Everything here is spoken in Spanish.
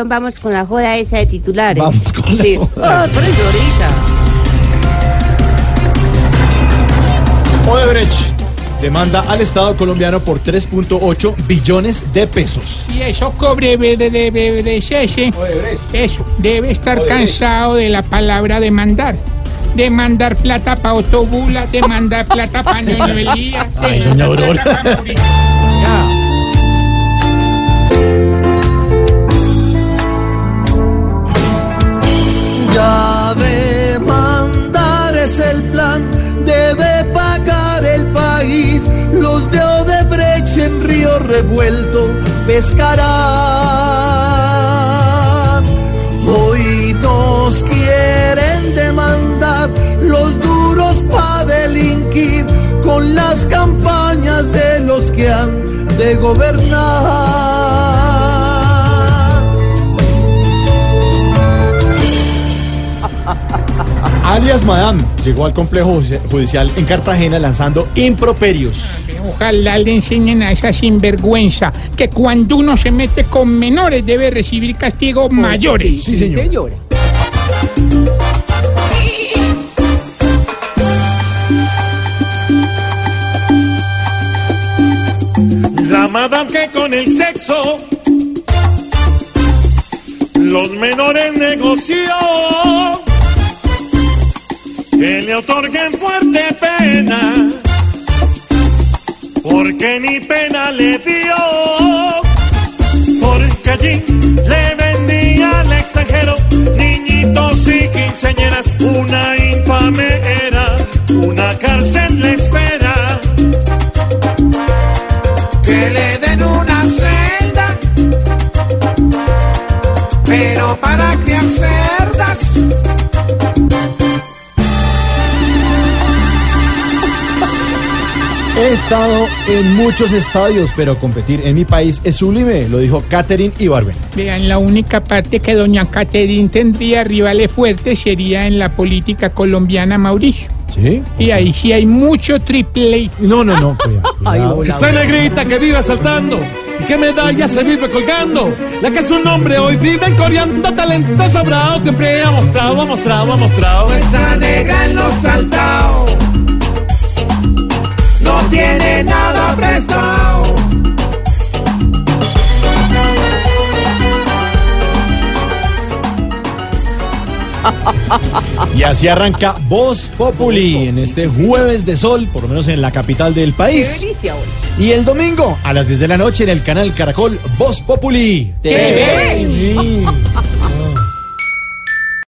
Vamos con la joda esa de titulares. Vamos con la sí. joda. Ah, por eso ahorita. Odebrecht demanda al Estado colombiano por 3.8 billones de pesos. Y eso cobre de, de, de, de- de ese. Eso, debe estar cansado de la palabra demandar. Demandar plata para Otobula, demandar plata para Noelía, Ay, demandar doña Aurora. plata debe pagar el país. Los de Odebrecht en Río Revuelto pescarán. Hoy nos quieren demandar los duros para delinquir con las campañas de los que han de gobernar. Alias Madame llegó al complejo judici- judicial en Cartagena lanzando improperios. Ojalá le enseñen a esa sinvergüenza que cuando uno se mete con menores debe recibir castigos mayores. Sí, señor. La madame que con el sexo los menores negoció que le otorguen fuerte pena porque ni pena le dio porque allí le vendía al extranjero niñitos y quinceañeras una infame era una cárcel le espera que le den una celda, pero para criar cerdas. He estado en muchos estadios, pero competir en mi país es sublime, lo dijo Catherine Ibarben. Vean, la única parte que doña Caterine tendría rivales fuertes sería en la política colombiana, Mauricio. ¿Sí? Y ahí sí hay mucho triple. No, no, no. cuidado, cuidado. Esa negrita que vive saltando y que medalla se vive colgando. La que su nombre hoy vive coreando talento sobrado. Siempre ha mostrado, ha mostrado, ha mostrado. Esa negra en los saltados Y así arranca Voz Populi en este jueves de sol, por lo menos en la capital del país. Delicia, hoy. Y el domingo a las 10 de la noche en el canal Caracol Voz Populi. TV.